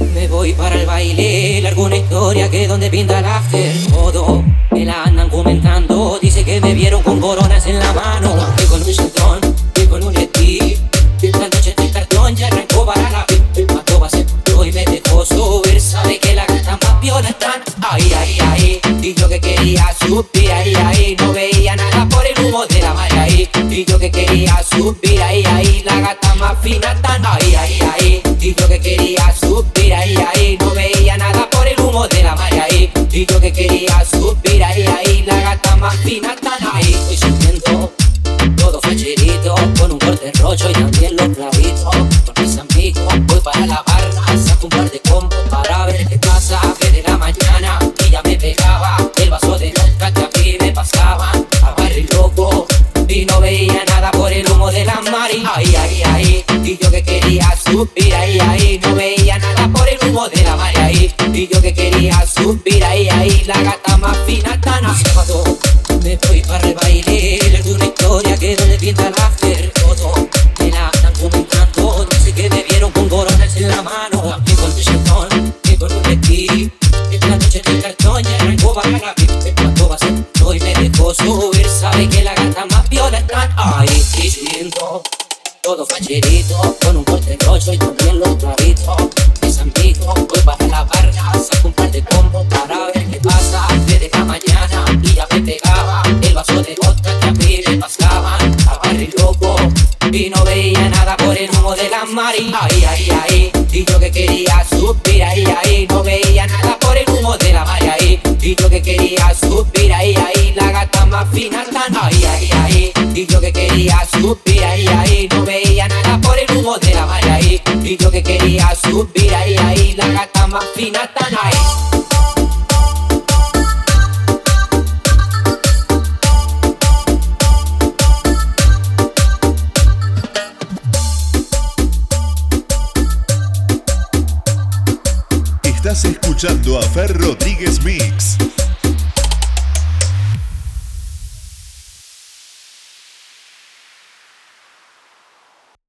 Me voy para el baile, largo una historia que donde pinta el after todo. Me la andan comentando, dice que me vieron con coronas en la mano. Que con un chantón, que con un estí. La noche del cartón ya arrancó para la Mató se portó y me dejó subir. Sabe que la gata más piola están ahí, ahí, ahí. Y yo que quería subir ahí, ahí. No veía nada por el humo de la marea ahí. Y yo que quería subir ahí, ahí. La gata más fina están ahí, ahí, ahí. Y yo que quería subir ahí, ahí. No veía nada por el humo de la marea ahí. Y que quería subir ahí, ahí. La gata más fina están ahí. Estoy subiendo todo facherito con un corte rojo y también los clavitos. Con mis amigos voy para la barra, saco un par de combos para ver qué pasa. de la mañana ya me pegaba el vaso de vodka que a mí me pasaba. A barrio loco y no veía nada por el humo de la mari. Ahí, ahí, ahí. Subir ahí, ahí. No veía nada por el humo de la mari ahí. Y yo que quería subir ahí, ahí. La gata más fina tan asfalto. Me voy para el baile, de una historia que donde pinta la after Todo facherito, con un corte rojo y también los clavitos. Mis amigos, voy para la barra, saco un par de combos para ver qué pasa. Desde la mañana y ya me pegaba el vaso de vodka que a mí me pasaban. Estaba re loco y no veía nada por el humo de la mari. Ahí, ahí, ahí. Y que quería subir ahí, ahí. No veía nada por el humo de la mari ahí. Y que quería subir ahí, ahí. La gata más fina están ahí, ahí, ahí. Quería subir ahí, ahí. No veía nada por el humo de la mari ahí. Y yo que quería subir ahí, ahí. La gata más fina están ahí. Estás escuchando a Fer Rodríguez Mix.